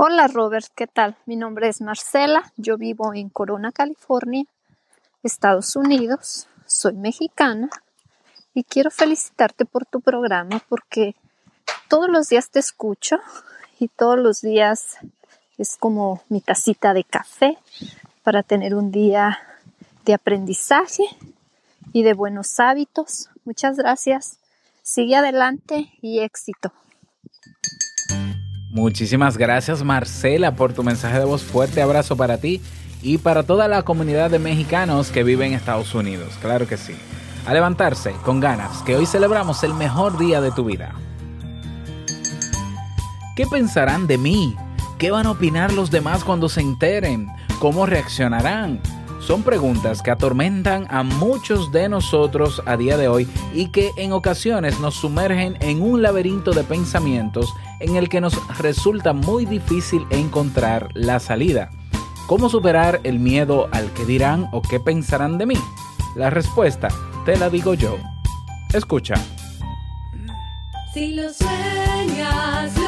Hola Robert, ¿qué tal? Mi nombre es Marcela, yo vivo en Corona, California, Estados Unidos, soy mexicana y quiero felicitarte por tu programa porque todos los días te escucho y todos los días es como mi tacita de café para tener un día de aprendizaje y de buenos hábitos. Muchas gracias. Sigue adelante y éxito. Muchísimas gracias Marcela por tu mensaje de voz. Fuerte abrazo para ti y para toda la comunidad de mexicanos que viven en Estados Unidos. Claro que sí. A levantarse con ganas, que hoy celebramos el mejor día de tu vida. ¿Qué pensarán de mí? ¿Qué van a opinar los demás cuando se enteren? ¿Cómo reaccionarán? Son preguntas que atormentan a muchos de nosotros a día de hoy y que en ocasiones nos sumergen en un laberinto de pensamientos en el que nos resulta muy difícil encontrar la salida. ¿Cómo superar el miedo al que dirán o qué pensarán de mí? La respuesta te la digo yo. Escucha. Si lo sueñas, lo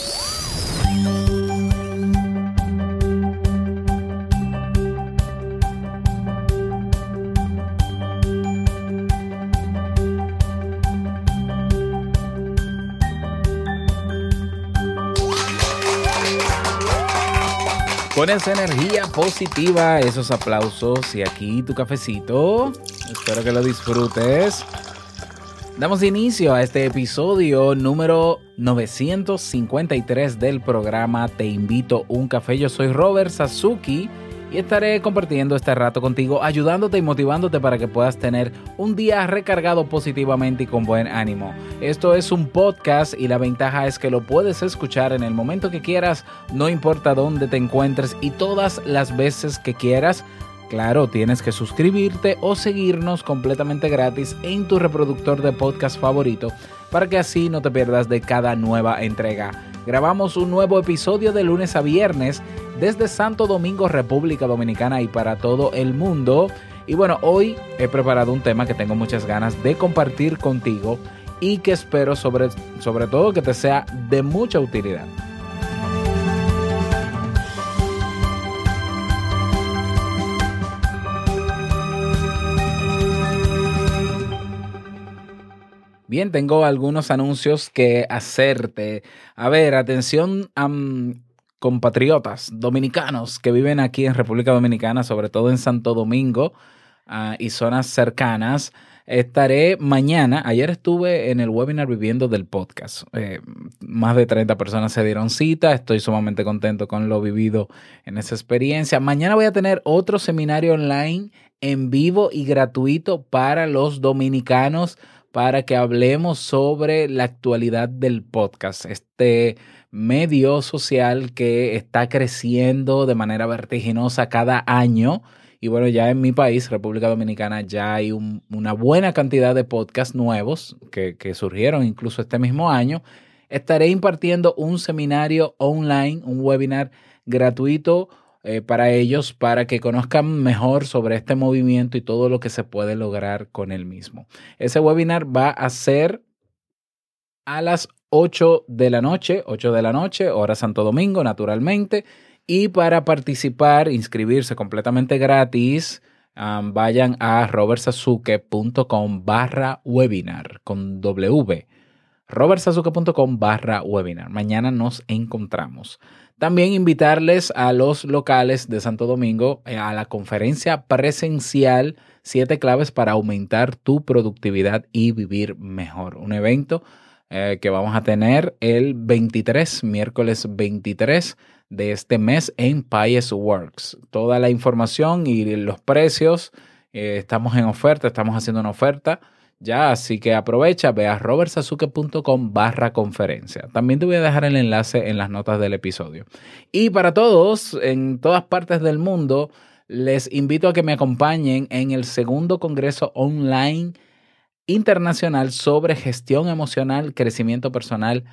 Con esa energía positiva, esos aplausos y aquí tu cafecito. Espero que lo disfrutes. Damos inicio a este episodio número 953 del programa Te invito un café. Yo soy Robert Sasuki y estaré compartiendo este rato contigo, ayudándote y motivándote para que puedas tener un día recargado positivamente y con buen ánimo. Esto es un podcast y la ventaja es que lo puedes escuchar en el momento que quieras, no importa dónde te encuentres y todas las veces que quieras. Claro, tienes que suscribirte o seguirnos completamente gratis en tu reproductor de podcast favorito para que así no te pierdas de cada nueva entrega. Grabamos un nuevo episodio de lunes a viernes desde Santo Domingo, República Dominicana y para todo el mundo. Y bueno, hoy he preparado un tema que tengo muchas ganas de compartir contigo y que espero sobre, sobre todo que te sea de mucha utilidad. Bien, tengo algunos anuncios que hacerte. A ver, atención a compatriotas dominicanos que viven aquí en República Dominicana, sobre todo en Santo Domingo ah, y zonas cercanas. Estaré mañana, ayer estuve en el webinar viviendo del podcast. Eh, más de 30 personas se dieron cita, estoy sumamente contento con lo vivido en esa experiencia. Mañana voy a tener otro seminario online en vivo y gratuito para los dominicanos para que hablemos sobre la actualidad del podcast, este medio social que está creciendo de manera vertiginosa cada año. Y bueno, ya en mi país, República Dominicana, ya hay un- una buena cantidad de podcasts nuevos que, que surgieron incluso este mismo año. Estaré impartiendo un seminario online, un webinar gratuito eh, para ellos, para que conozcan mejor sobre este movimiento y todo lo que se puede lograr con el mismo. Ese webinar va a ser a las 8 de la noche, 8 de la noche, hora Santo Domingo, naturalmente. Y para participar, inscribirse completamente gratis, vayan a robertsasuke.com barra webinar con W. robertsasuke.com barra webinar. Mañana nos encontramos. También invitarles a los locales de Santo Domingo eh, a la conferencia presencial Siete claves para aumentar tu productividad y vivir mejor. Un evento eh, que vamos a tener el 23, miércoles 23 de este mes en Pies Works. Toda la información y los precios Eh, estamos en oferta, estamos haciendo una oferta ya, así que aprovecha, ve a robertsazuke.com barra conferencia. También te voy a dejar el enlace en las notas del episodio. Y para todos, en todas partes del mundo, les invito a que me acompañen en el segundo Congreso Online Internacional sobre Gestión Emocional, Crecimiento Personal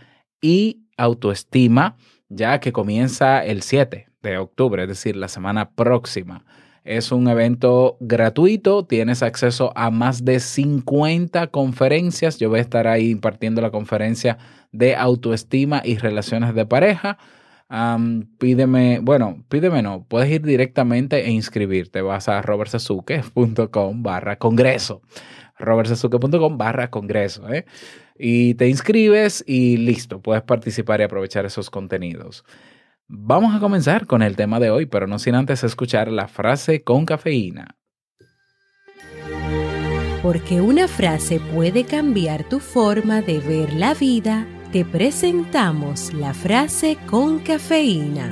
y Autoestima, ya que comienza el 7 de octubre, es decir, la semana próxima. Es un evento gratuito, tienes acceso a más de 50 conferencias. Yo voy a estar ahí impartiendo la conferencia de autoestima y relaciones de pareja. Pídeme, bueno, pídeme no, puedes ir directamente e inscribirte. Vas a robertsazuke.com barra congreso. robertsazuke.com barra congreso. ¿eh? Y te inscribes y listo, puedes participar y aprovechar esos contenidos. Vamos a comenzar con el tema de hoy, pero no sin antes escuchar la frase con cafeína. Porque una frase puede cambiar tu forma de ver la vida, te presentamos la frase con cafeína.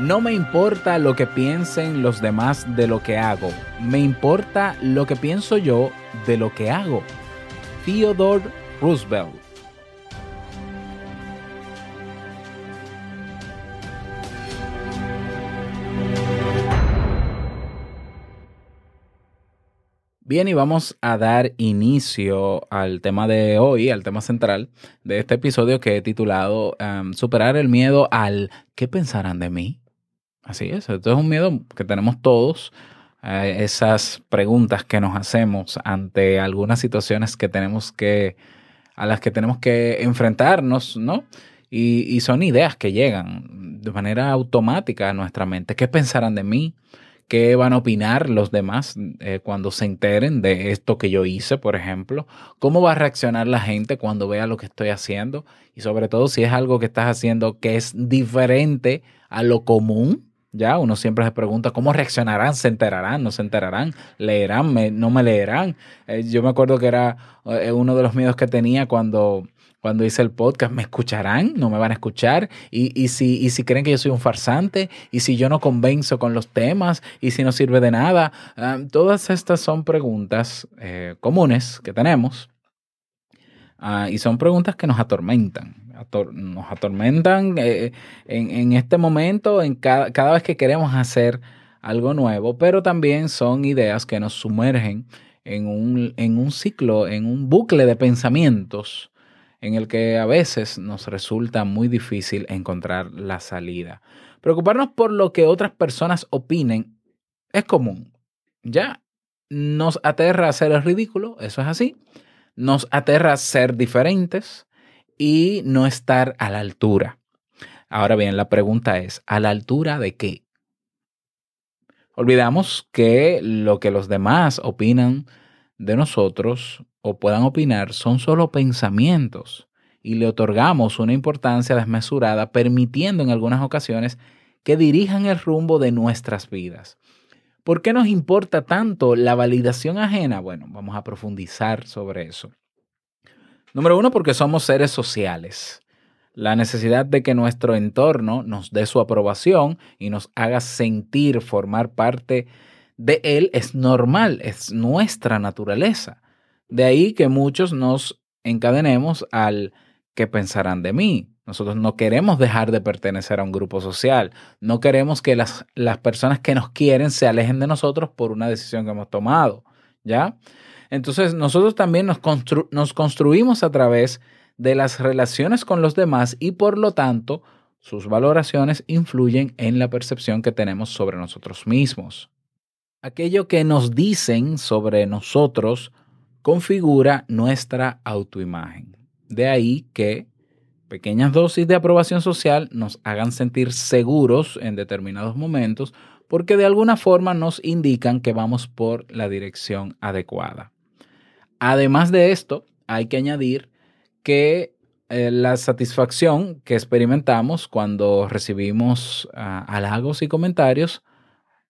No me importa lo que piensen los demás de lo que hago, me importa lo que pienso yo de lo que hago. Theodore Roosevelt. Bien, y vamos a dar inicio al tema de hoy, al tema central de este episodio que he titulado um, Superar el miedo al ¿qué pensarán de mí? Así es, esto es un miedo que tenemos todos, esas preguntas que nos hacemos ante algunas situaciones que tenemos que, a las que tenemos que enfrentarnos, ¿no? Y, son ideas que llegan de manera automática a nuestra mente. ¿Qué pensarán de mí? ¿Qué van a opinar los demás eh, cuando se enteren de esto que yo hice, por ejemplo? ¿Cómo va a reaccionar la gente cuando vea lo que estoy haciendo? Y sobre todo si es algo que estás haciendo que es diferente a lo común, ya, uno siempre se pregunta cómo reaccionarán, se enterarán, no se enterarán, leerán, me- no me leerán. Eh, yo me acuerdo que era eh, uno de los miedos que tenía cuando, cuando hice el podcast, ¿me escucharán? ¿No me van a escuchar? Y, y, si, y si creen que yo soy un farsante, y si yo no convenzo con los temas, y si no sirve de nada. Ah, todas estas son preguntas eh, comunes que tenemos. Ah, y son preguntas que nos atormentan. Nos atormentan eh, en, este momento, en cada, cada vez que queremos hacer algo nuevo, pero también son ideas que nos sumergen en un, en un ciclo, en un bucle de pensamientos en el que a veces nos resulta muy difícil encontrar la salida. Preocuparnos por lo que otras personas opinen es común. Ya nos aterra hacer el ridículo, eso es así. Nos aterra ser diferentes y no estar a la altura. Ahora bien, la pregunta es, ¿a la altura de qué? Olvidamos que lo que los demás opinan de nosotros o puedan opinar son solo pensamientos y le otorgamos una importancia desmesurada, permitiendo en algunas ocasiones que dirijan el rumbo de nuestras vidas. ¿Por qué nos importa tanto la validación ajena? Bueno, vamos a profundizar sobre eso. Número uno, porque somos seres sociales. La necesidad de que nuestro entorno nos dé su aprobación y nos haga sentir formar parte de él es normal, es nuestra naturaleza. De ahí que muchos nos encadenemos al que pensarán de mí. Nosotros no queremos dejar de pertenecer a un grupo social. No queremos que las, las personas que nos quieren se alejen de nosotros por una decisión que hemos tomado. ¿Ya? Entonces, nosotros también nos, constru- nos construimos a través de las relaciones con los demás y por lo tanto, sus valoraciones influyen en la percepción que tenemos sobre nosotros mismos. Aquello que nos dicen sobre nosotros configura nuestra autoimagen. De ahí que pequeñas dosis de aprobación social nos hagan sentir seguros en determinados momentos porque de alguna forma nos indican que vamos por la dirección adecuada. Además de esto, hay que añadir que eh, la satisfacción que experimentamos cuando recibimos ah, halagos y comentarios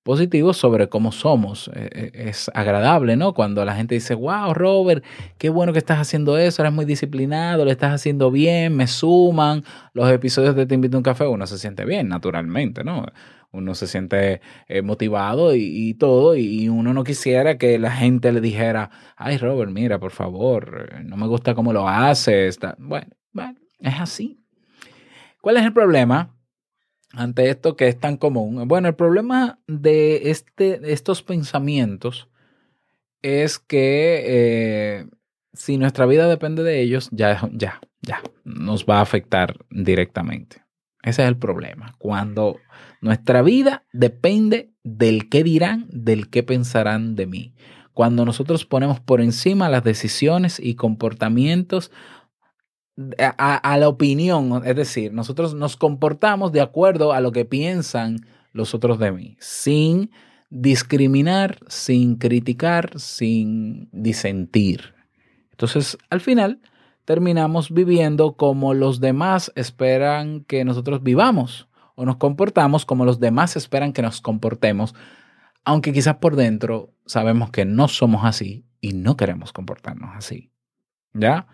positivos sobre cómo somos. Eh, eh, Es agradable, ¿no? Cuando la gente dice, wow, Robert, qué bueno que estás haciendo eso, eres muy disciplinado, lo estás haciendo bien, me suman los episodios de Te invito a un café, uno se siente bien, naturalmente, ¿no? Uno se siente eh, motivado y, todo, y uno no quisiera que la gente le dijera, ay, Robert, mira, por favor, no me gusta cómo lo haces. Bueno, bueno, es así. ¿Cuál es el problema? Ante esto que es tan común. Bueno, el problema de este, estos pensamientos es que eh, si nuestra vida depende de ellos, ya, ya, ya, nos va a afectar directamente. Ese es el problema. Cuando nuestra vida depende del qué dirán, del qué pensarán de mí. Cuando nosotros ponemos por encima las decisiones y comportamientos a, la opinión, es decir, nosotros nos comportamos de acuerdo a lo que piensan los otros de mí, sin discriminar, sin criticar, sin disentir. Entonces, al final, terminamos viviendo como los demás esperan que nosotros vivamos o nos comportamos como los demás esperan que nos comportemos, aunque quizás por dentro sabemos que no somos así y no queremos comportarnos así. ¿Ya?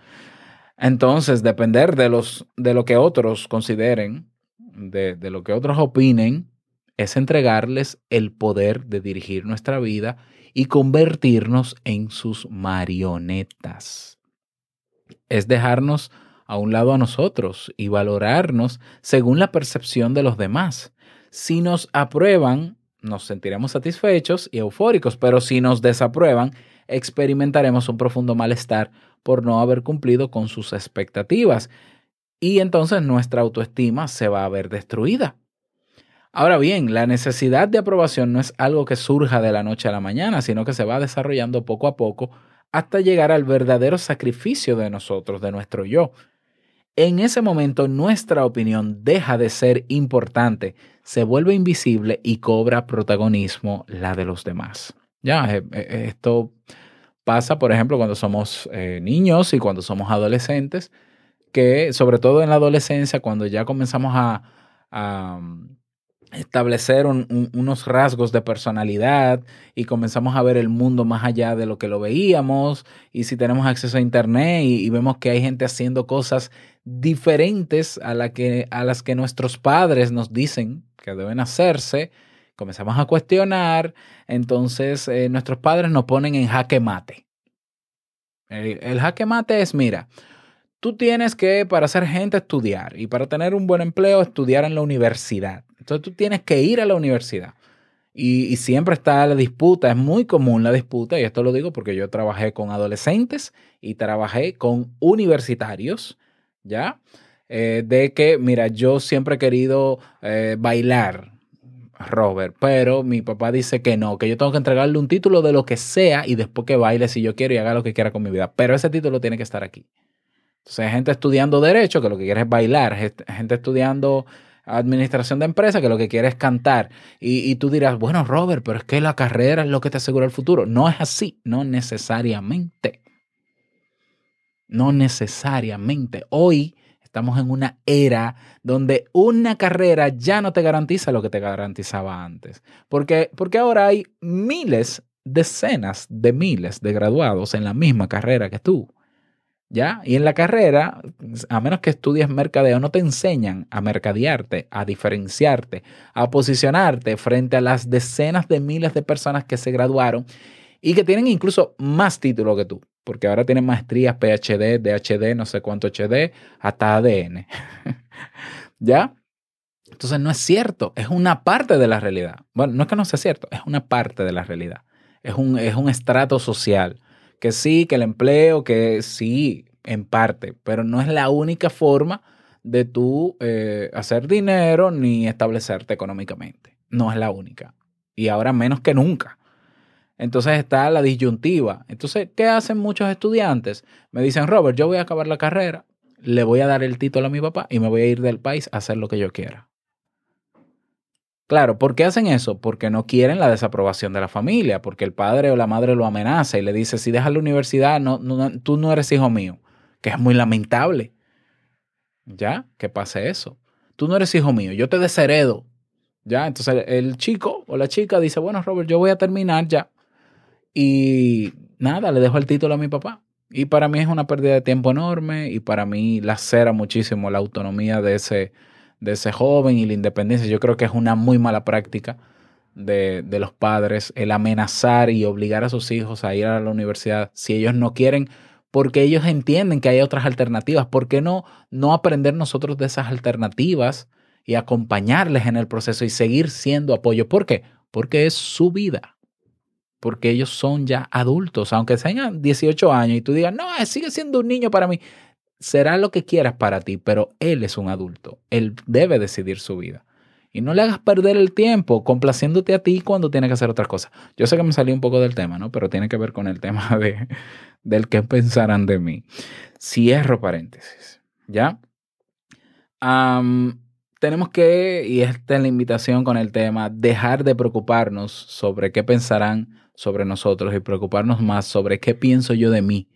Entonces, depender de, los, de lo que otros consideren, de, de lo que otros opinen, es entregarles el poder de dirigir nuestra vida y convertirnos en sus marionetas. Es dejarnos a un lado a nosotros y valorarnos según la percepción de los demás. Si nos aprueban, nos sentiremos satisfechos y eufóricos, pero si nos desaprueban, experimentaremos un profundo malestar por no haber cumplido con sus expectativas y entonces nuestra autoestima se va a ver destruida. Ahora bien, la necesidad de aprobación no es algo que surja de la noche a la mañana, sino que se va desarrollando poco a poco hasta llegar al verdadero sacrificio de nosotros, de nuestro yo. En ese momento nuestra opinión deja de ser importante, se vuelve invisible y cobra protagonismo la de los demás. Ya, eh, eh, esto pasa, por ejemplo, cuando somos eh, niños y cuando somos adolescentes, que sobre todo en la adolescencia, cuando ya comenzamos a, um, establecer un- un- unos rasgos de personalidad y comenzamos a ver el mundo más allá de lo que lo veíamos y si tenemos acceso a internet y, vemos que hay gente haciendo cosas diferentes a, que, a las que nuestros padres nos dicen que deben hacerse, comenzamos a cuestionar, entonces eh, nuestros padres nos ponen en jaque mate. El, el jaque mate es, mira, tú tienes que para ser gente estudiar y para tener un buen empleo estudiar en la universidad. Entonces tú tienes que ir a la universidad. Y, siempre está la disputa, es muy común la disputa, y esto lo digo porque yo trabajé con adolescentes y trabajé con universitarios, ¿ya? Eh, de que, mira, yo siempre he querido eh, bailar, Robert, pero mi papá dice que no, que yo tengo que entregarle un título de lo que sea y después que baile si yo quiero y haga lo que quiera con mi vida. Pero ese título tiene que estar aquí. Entonces hay gente estudiando derecho que lo que quiere es bailar, gente estudiando administración de empresa que lo que quiere es cantar. Y, y tú dirás, bueno, Robert, pero es que la carrera es lo que te asegura el futuro. No es así, no necesariamente. No necesariamente. Hoy estamos en una era donde una carrera ya no te garantiza lo que te garantizaba antes. Porque, porque ahora hay miles, decenas de miles de graduados en la misma carrera que tú. ¿Ya? Y en la carrera, a menos que estudies mercadeo, no te enseñan a mercadearte, a diferenciarte, a posicionarte frente a las decenas de miles de personas que se graduaron y que tienen incluso más título que tú, porque ahora tienen maestrías, PhD, DHD, no sé cuánto HD, hasta ADN. ¿Ya? Entonces no es cierto, es una parte de la realidad. Bueno, no es que no sea cierto, es una parte de la realidad. Es un, es un estrato social que sí, que el empleo, que sí, en parte, pero no es la única forma de tú eh, hacer dinero ni establecerte económicamente. No es la única. Y ahora menos que nunca. Entonces está la disyuntiva. Entonces, ¿qué hacen muchos estudiantes? Me dicen, Robert, yo voy a acabar la carrera, le voy a dar el título a mi papá y me voy a ir del país a hacer lo que yo quiera. Claro, ¿por qué hacen eso? Porque no quieren la desaprobación de la familia, porque el padre o la madre lo amenaza y le dice, si dejas la universidad, no, tú no eres hijo mío, que es muy lamentable. ¿Ya? Que pase eso. Tú no eres hijo mío, yo te desheredo. ¿Ya? Entonces el chico o la chica dice, bueno, Robert, yo voy a terminar ya. Y nada, le dejo el título a mi papá. Y para mí es una pérdida de tiempo enorme y para mí lacera muchísimo la autonomía de ese, de ese joven y la independencia. Yo creo que es una muy mala práctica de, de los padres el amenazar y obligar a sus hijos a ir a la universidad si ellos no quieren, porque ellos entienden que hay otras alternativas. ¿Por qué no, no aprender nosotros de esas alternativas y acompañarles en el proceso y seguir siendo apoyo? ¿Por qué? Porque es su vida porque ellos son ya adultos, aunque tengan 18 años y tú digas, no, sigue siendo un niño para mí, será lo que quieras para ti, pero él es un adulto, él debe decidir su vida. Y no le hagas perder el tiempo complaciéndote a ti cuando tiene que hacer otras cosas. Yo sé que me salí un poco del tema, ¿no? Pero tiene que ver con el tema de, del qué pensarán de mí. Cierro paréntesis, ¿ya? Tenemos que, y esta es la invitación con el tema, dejar de preocuparnos sobre qué pensarán sobre nosotros y preocuparnos más sobre qué pienso yo de mí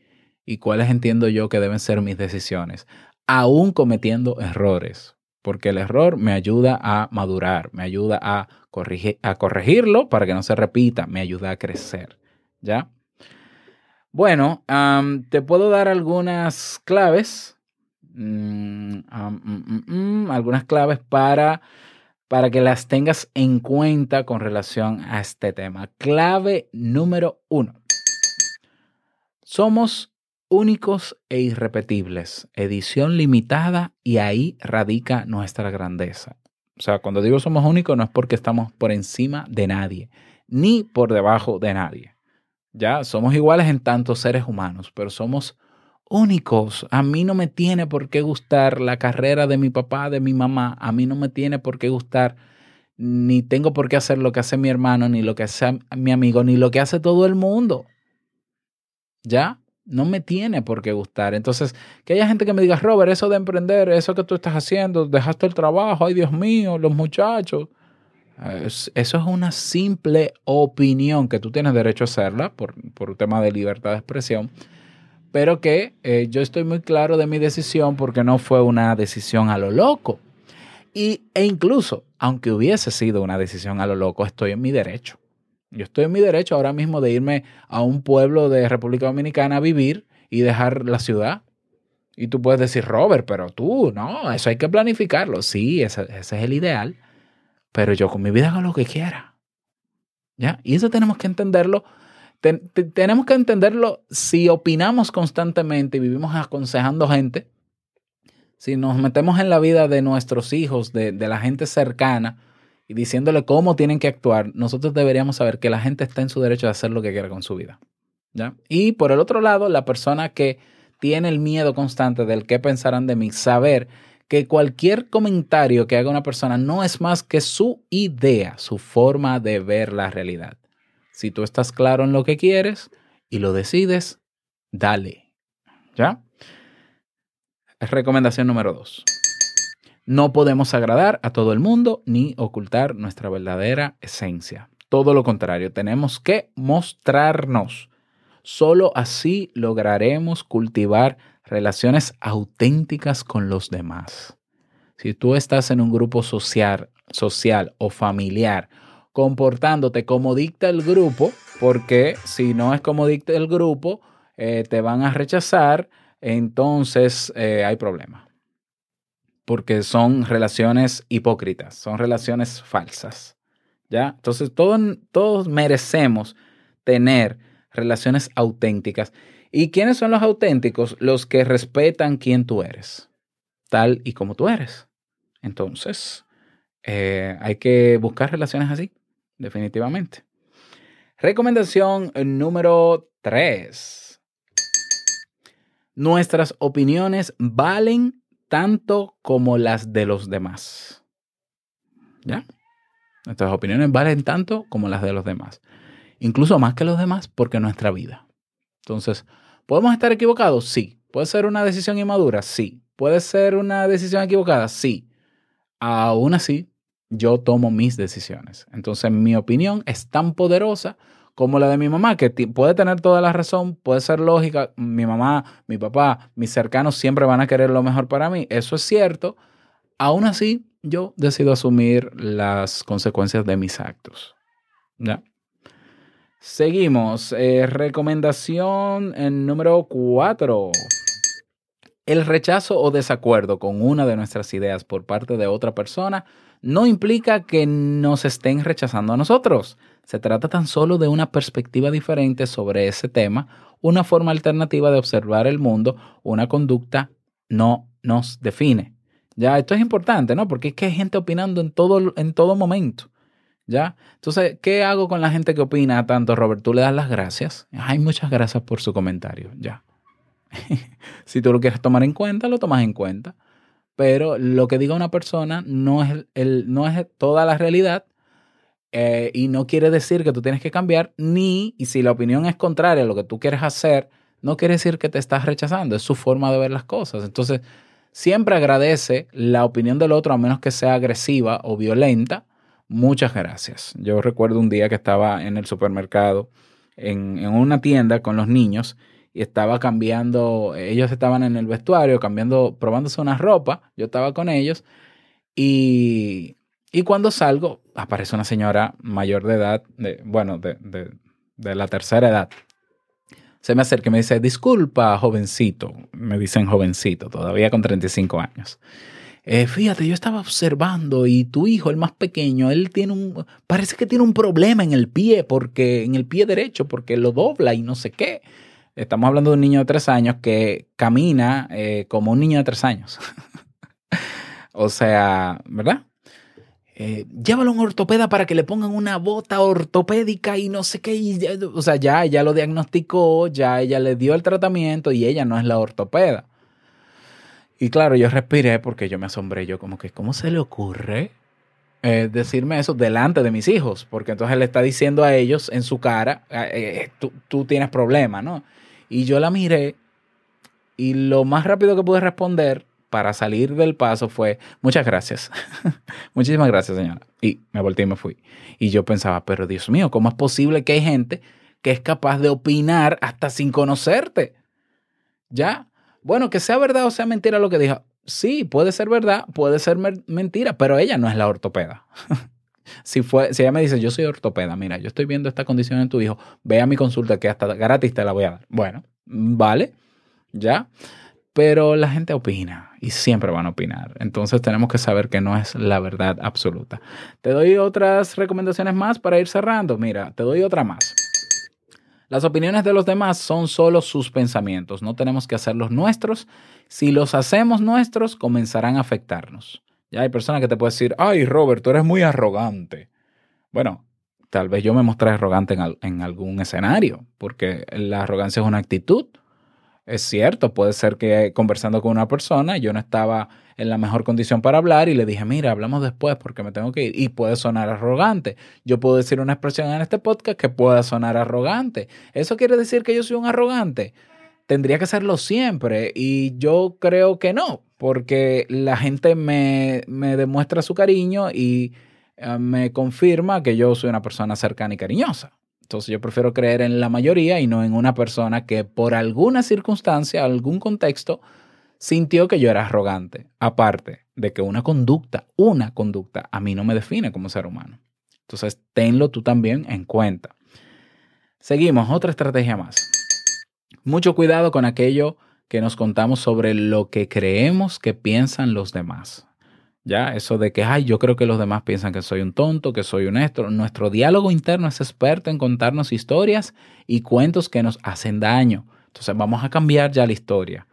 y cuáles entiendo yo que deben ser mis decisiones, aún cometiendo errores, porque el error me ayuda a madurar, me ayuda a, a corregirlo para que no se repita, me ayuda a crecer, ¿ya? Bueno, te puedo dar algunas claves mm, mm, mm, algunas claves para, para que las tengas en cuenta con relación a este tema. Clave número uno. Somos únicos e irrepetibles. Edición limitada y ahí radica nuestra grandeza. O sea, cuando digo somos únicos no es porque estamos por encima de nadie, ni por debajo de nadie. Ya, somos iguales en tantos seres humanos, pero somos únicos. A mí no me tiene por qué gustar la carrera de mi papá, de mi mamá. A mí no me tiene por qué gustar, ni tengo por qué hacer lo que hace mi hermano, ni lo que hace mi amigo, ni lo que hace todo el mundo. ¿Ya? No me tiene por qué gustar. Entonces, que haya gente que me diga, Robert, eso de emprender, eso que tú estás haciendo, dejaste el trabajo, ay Dios mío, los muchachos. Es- Eso es una simple opinión que tú tienes derecho a hacerla por, por tema de libertad de expresión pero que eh, yo estoy muy claro de mi decisión porque no fue una decisión a lo loco. Y, e incluso, aunque hubiese sido una decisión a lo loco, estoy en mi derecho. Yo estoy en mi derecho ahora mismo de irme a un pueblo de República Dominicana a vivir y dejar la ciudad. Y tú puedes decir, Robert, pero tú, no, eso hay que planificarlo. Sí, ese, ese es el ideal. Pero yo con mi vida hago lo que quiera. ¿Ya? Y eso tenemos que entenderlo ten- te- tenemos que entenderlo si opinamos constantemente y vivimos aconsejando gente, si nos metemos en la vida de nuestros hijos, de, de la gente cercana y diciéndole cómo tienen que actuar, nosotros deberíamos saber que la gente está en su derecho de hacer lo que quiera con su vida. ¿ya? Y por el otro lado, la persona que tiene el miedo constante del qué pensarán de mí, saber que cualquier comentario que haga una persona no es más que su idea, su forma de ver la realidad. Si tú estás claro en lo que quieres y lo decides, dale. ¿Ya? Recomendación número dos. No podemos agradar a todo el mundo ni ocultar nuestra verdadera esencia. Todo lo contrario, tenemos que mostrarnos. Solo así lograremos cultivar relaciones auténticas con los demás. Si tú estás en un grupo social, social o familiar comportándote como dicta el grupo, porque si no es como dicta el grupo, eh, te van a rechazar, entonces eh, hay problema. Porque son relaciones hipócritas, son relaciones falsas. ¿Ya? Entonces todos, todos merecemos tener relaciones auténticas. ¿Y quiénes son los auténticos? Los que respetan quién tú eres, tal y como tú eres. Entonces, eh, hay que buscar relaciones así, definitivamente. Recomendación número 3. Nuestras opiniones valen tanto como las de los demás. ¿Ya? Nuestras opiniones valen tanto como las de los demás. Incluso más que los demás porque es nuestra vida. Entonces, ¿podemos estar equivocados? Sí. ¿Puede ser una decisión inmadura? Sí. ¿Puede ser una decisión equivocada? Sí. Aún así, yo tomo mis decisiones. Entonces, mi opinión es tan poderosa como la de mi mamá, que puede tener toda la razón, puede ser lógica. Mi mamá, mi papá, mis cercanos siempre van a querer lo mejor para mí. Eso es cierto. Aún así, yo decido asumir las consecuencias de mis actos. ¿Ya? Seguimos. Eh, recomendación en número 4. El rechazo o desacuerdo con una de nuestras ideas por parte de otra persona no implica que nos estén rechazando a nosotros. Se trata tan solo de una perspectiva diferente sobre ese tema, una forma alternativa de observar el mundo, una conducta no nos define. Ya, esto es importante, ¿no? Porque es que hay gente opinando en todo, en todo momento. ¿Ya? Entonces, ¿qué hago con la gente que opina tanto, Robert? Tú le das las gracias. Ay, muchas gracias por su comentario. Ya. si tú lo quieres tomar en cuenta, lo tomas en cuenta. Pero lo que diga una persona no es, el, no es toda la realidad eh, y no quiere decir que tú tienes que cambiar, ni, y si la opinión es contraria a lo que tú quieres hacer, no quiere decir que te estás rechazando, es su forma de ver las cosas. Entonces, siempre agradece la opinión del otro, a menos que sea agresiva o violenta. Muchas gracias. Yo recuerdo un día que estaba en el supermercado, en, en una tienda con los niños, y estaba cambiando, ellos estaban en el vestuario, cambiando, probándose una ropa, yo estaba con ellos, y, y cuando salgo, aparece una señora mayor de edad, de, bueno, de, de- de la tercera edad. Se me acerca y me dice, disculpa, jovencito, me dicen jovencito, todavía con 35 años. "Eh, fíjate, yo estaba observando y tu hijo, el más pequeño, él tiene un, parece que tiene un problema en el pie, porque en el pie derecho, porque lo dobla y no sé qué. Estamos hablando de un niño de tres años que camina eh, como un niño de tres años. o sea, ¿verdad? Eh, llévalo a un ortopeda para que le pongan una bota ortopédica y no sé qué. y ya- o sea, ya ella lo diagnosticó, ya ella le dio el tratamiento y ella no es la ortopeda. Y claro, yo respiré porque yo me asombré. Yo como que, ¿cómo se le ocurre eh, decirme eso delante de mis hijos? Porque entonces le está diciendo a ellos en su cara, eh, eh, tú, tú tienes problemas, ¿no? Y yo la miré y lo más rápido que pude responder para salir del paso fue, muchas gracias. Muchísimas gracias, señora. Y me volteé y me fui. Y yo pensaba, pero Dios mío, ¿cómo es posible que hay gente que es capaz de opinar hasta sin conocerte? ¿Ya? Bueno, que sea verdad o sea mentira lo que dijo. Sí, puede ser verdad, puede ser mentira, pero ella no es la ortopeda. si, fue, si ella me dice, yo soy ortopeda, mira, yo estoy viendo esta condición en tu hijo, ve a mi consulta que hasta gratis te la voy a dar. Bueno, vale, ya. Pero la gente opina y siempre van a opinar. Entonces tenemos que saber que no es la verdad absoluta. Te doy otras recomendaciones más para ir cerrando. Mira, te doy otra más. Las opiniones de los demás son solo sus pensamientos, no tenemos que hacerlos nuestros. Si los hacemos nuestros, comenzarán a afectarnos. Ya hay personas que te pueden decir, ay Robert, tú eres muy arrogante. Bueno, tal vez yo me mostré arrogante en, en algún escenario, porque la arrogancia es una actitud. Es cierto, puede ser que conversando con una persona yo no estaba en la mejor condición para hablar y le dije, mira, hablamos después porque me tengo que ir. Y puede sonar arrogante. Yo puedo decir una expresión en este podcast que pueda sonar arrogante. ¿Eso quiere decir que yo soy un arrogante? Tendría que serlo siempre y yo creo que no, porque la gente me, me demuestra su cariño y eh, me confirma que yo soy una persona cercana y cariñosa. Entonces yo prefiero creer en la mayoría y no en una persona que por alguna circunstancia, algún contexto, sintió que yo era arrogante. Aparte de que una conducta, una conducta, a mí no me define como ser humano. Entonces tenlo tú también en cuenta. Seguimos, otra estrategia más. Mucho cuidado con aquello que nos contamos sobre lo que creemos que piensan los demás. Ya, eso de que, ay, yo creo que los demás piensan que soy un tonto, que soy honesto. Nuestro diálogo interno es experto en contarnos historias y cuentos que nos hacen daño. Entonces vamos a cambiar ya la historia.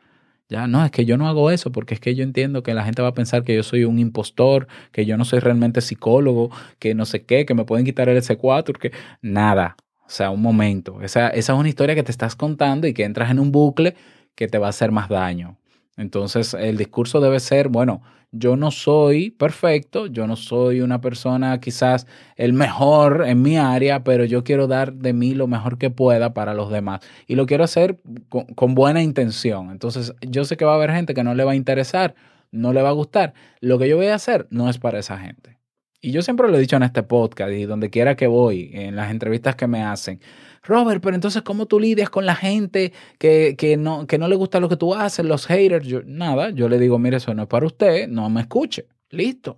Ya, no, es que yo no hago eso porque es que yo entiendo que la gente va a pensar que yo soy un impostor, que yo no soy realmente psicólogo, que no sé qué, que me pueden quitar el S4, que nada. O sea, un momento. Esa, esa es una historia que te estás contando y que entras en un bucle que te va a hacer más daño. Entonces, el discurso debe ser, bueno, yo no soy perfecto, yo no soy una persona quizás el mejor en mi área, pero yo quiero dar de mí lo mejor que pueda para los demás. Y lo quiero hacer con, con buena intención. Entonces, yo sé que va a haber gente que no le va a interesar, no le va a gustar. Lo que yo voy a hacer no es para esa gente. Y yo siempre lo he dicho en este podcast y donde quiera que voy, en las entrevistas que me hacen. Robert, pero entonces, ¿cómo tú lidias con la gente que, que, no, que no le gusta lo que tú haces, los haters? Nada, yo le digo, mire, eso no es para usted, no me escuche. Listo.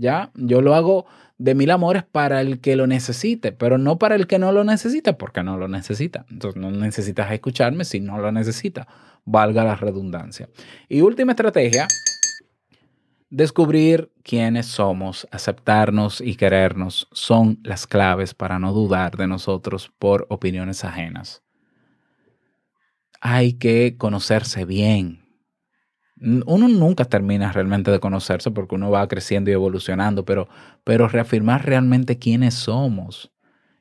¿ya? Yo lo hago de mil amores para el que lo necesite, pero no para el que no lo necesita, porque no lo necesita. Entonces no necesitas escucharme si no lo necesita, valga la redundancia. Y última estrategia, descubrir quiénes somos, aceptarnos y querernos son las claves para no dudar de nosotros por opiniones ajenas. Hay que conocerse bien. Uno nunca termina realmente de conocerse porque uno va creciendo y evolucionando, pero, pero reafirmar realmente quiénes somos.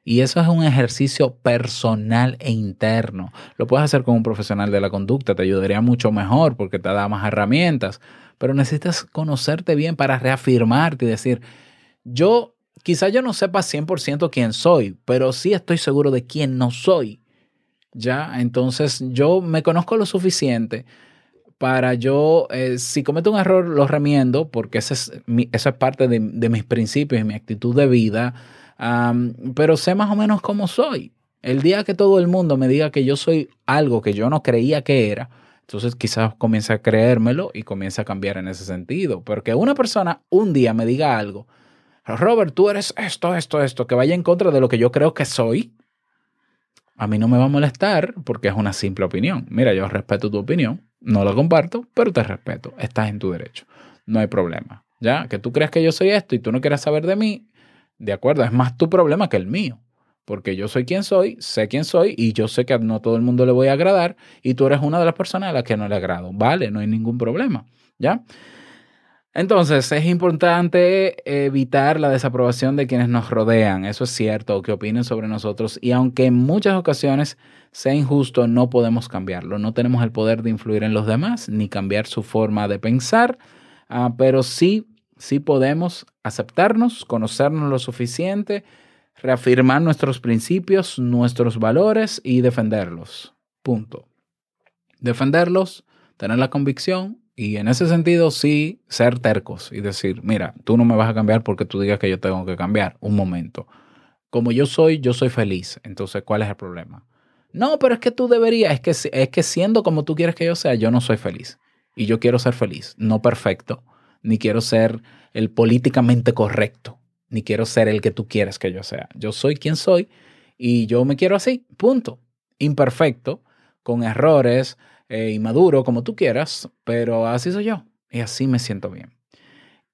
Y eso es un ejercicio personal e interno. Lo puedes hacer con un profesional de la conducta, te ayudaría mucho mejor porque te da más herramientas, pero necesitas conocerte bien para reafirmarte y decir, yo quizá yo no sepa 100% quién soy, pero sí estoy seguro de quién no soy. Ya, entonces yo me conozco lo suficiente para yo, eh, si cometo un error, lo remiendo, porque ese es mi- eso es parte de, mis principios y mi actitud de vida, pero sé más o menos cómo soy. El día que todo el mundo me diga que yo soy algo que yo no creía que era, entonces quizás comience a creérmelo y comience a cambiar en ese sentido. Porque una persona un día me diga algo, Robert, tú eres esto, esto, esto, que vaya en contra de lo que yo creo que soy, a mí no me va a molestar porque es una simple opinión. Mira, yo respeto tu opinión, no la comparto, pero te respeto. Estás en tu derecho. No hay problema. Ya, que tú creas que yo soy esto y tú no quieras saber de mí, de acuerdo, es más tu problema que el mío. Porque yo soy quien soy, sé quién soy y yo sé que no todo el mundo le voy a agradar y tú eres una de las personas a las que no le agrado. Vale, no hay ningún problema. ¿Ya? Entonces, es importante evitar la desaprobación de quienes nos rodean, eso es cierto, o que opinen sobre nosotros, y aunque en muchas ocasiones sea injusto, no podemos cambiarlo, no tenemos el poder de influir en los demás, ni cambiar su forma de pensar, ah, pero sí, sí podemos aceptarnos, conocernos lo suficiente, reafirmar nuestros principios, nuestros valores y defenderlos. Punto. Defenderlos, tener la convicción y en ese sentido sí ser tercos y decir, mira, tú no me vas a cambiar porque tú digas que yo tengo que cambiar. Un momento. Como yo soy, yo soy feliz. Entonces, ¿cuál es el problema? No, pero es que tú deberías, es que, es que siendo como tú quieres que yo sea, yo no soy feliz. Y yo quiero ser feliz, no perfecto, ni quiero ser el políticamente correcto, ni quiero ser el que tú quieres que yo sea. Yo soy quien soy y yo me quiero así, punto. Imperfecto, con errores, eh, inmaduro, como tú quieras, pero así soy yo y así me siento bien.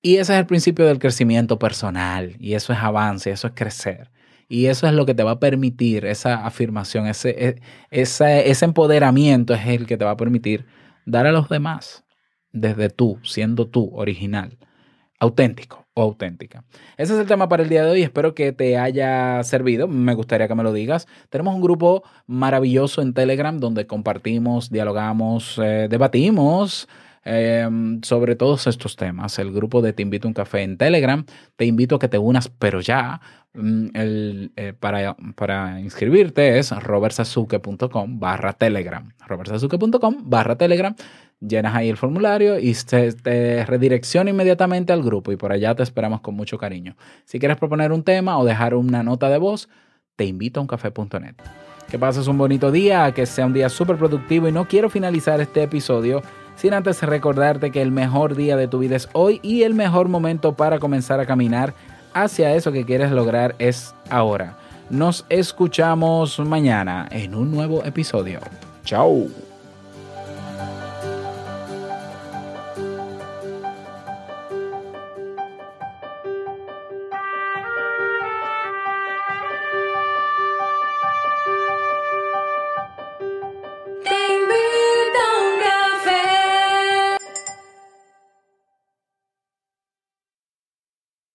Y ese es el principio del crecimiento personal y eso es avance, eso es crecer. Y eso es lo que te va a permitir, esa afirmación, ese, e- ese, ese empoderamiento es el que te va a permitir dar a los demás desde tú, siendo tú original, auténtico auténtica. Ese es el tema para el día de hoy. Espero que te haya servido. Me gustaría que me lo digas. Tenemos un grupo maravilloso en Telegram donde compartimos, dialogamos, eh, debatimos eh, sobre todos estos temas. El grupo de Te invito a un café en Telegram. Te invito a que te unas, pero ya. Mm, eh, para, para inscribirte es robertsazuke.com barra telegram. robertsazuke.com barra telegram. Llenas ahí el formulario y te, te redirecciona inmediatamente al grupo y por allá te esperamos con mucho cariño. Si quieres proponer un tema o dejar una nota de voz, te invito a uncafé.net. Que pases un bonito día, que sea un día súper productivo y no quiero finalizar este episodio sin antes recordarte que el mejor día de tu vida es hoy y el mejor momento para comenzar a caminar hacia eso que quieres lograr es ahora. Nos escuchamos mañana en un nuevo episodio. Chao.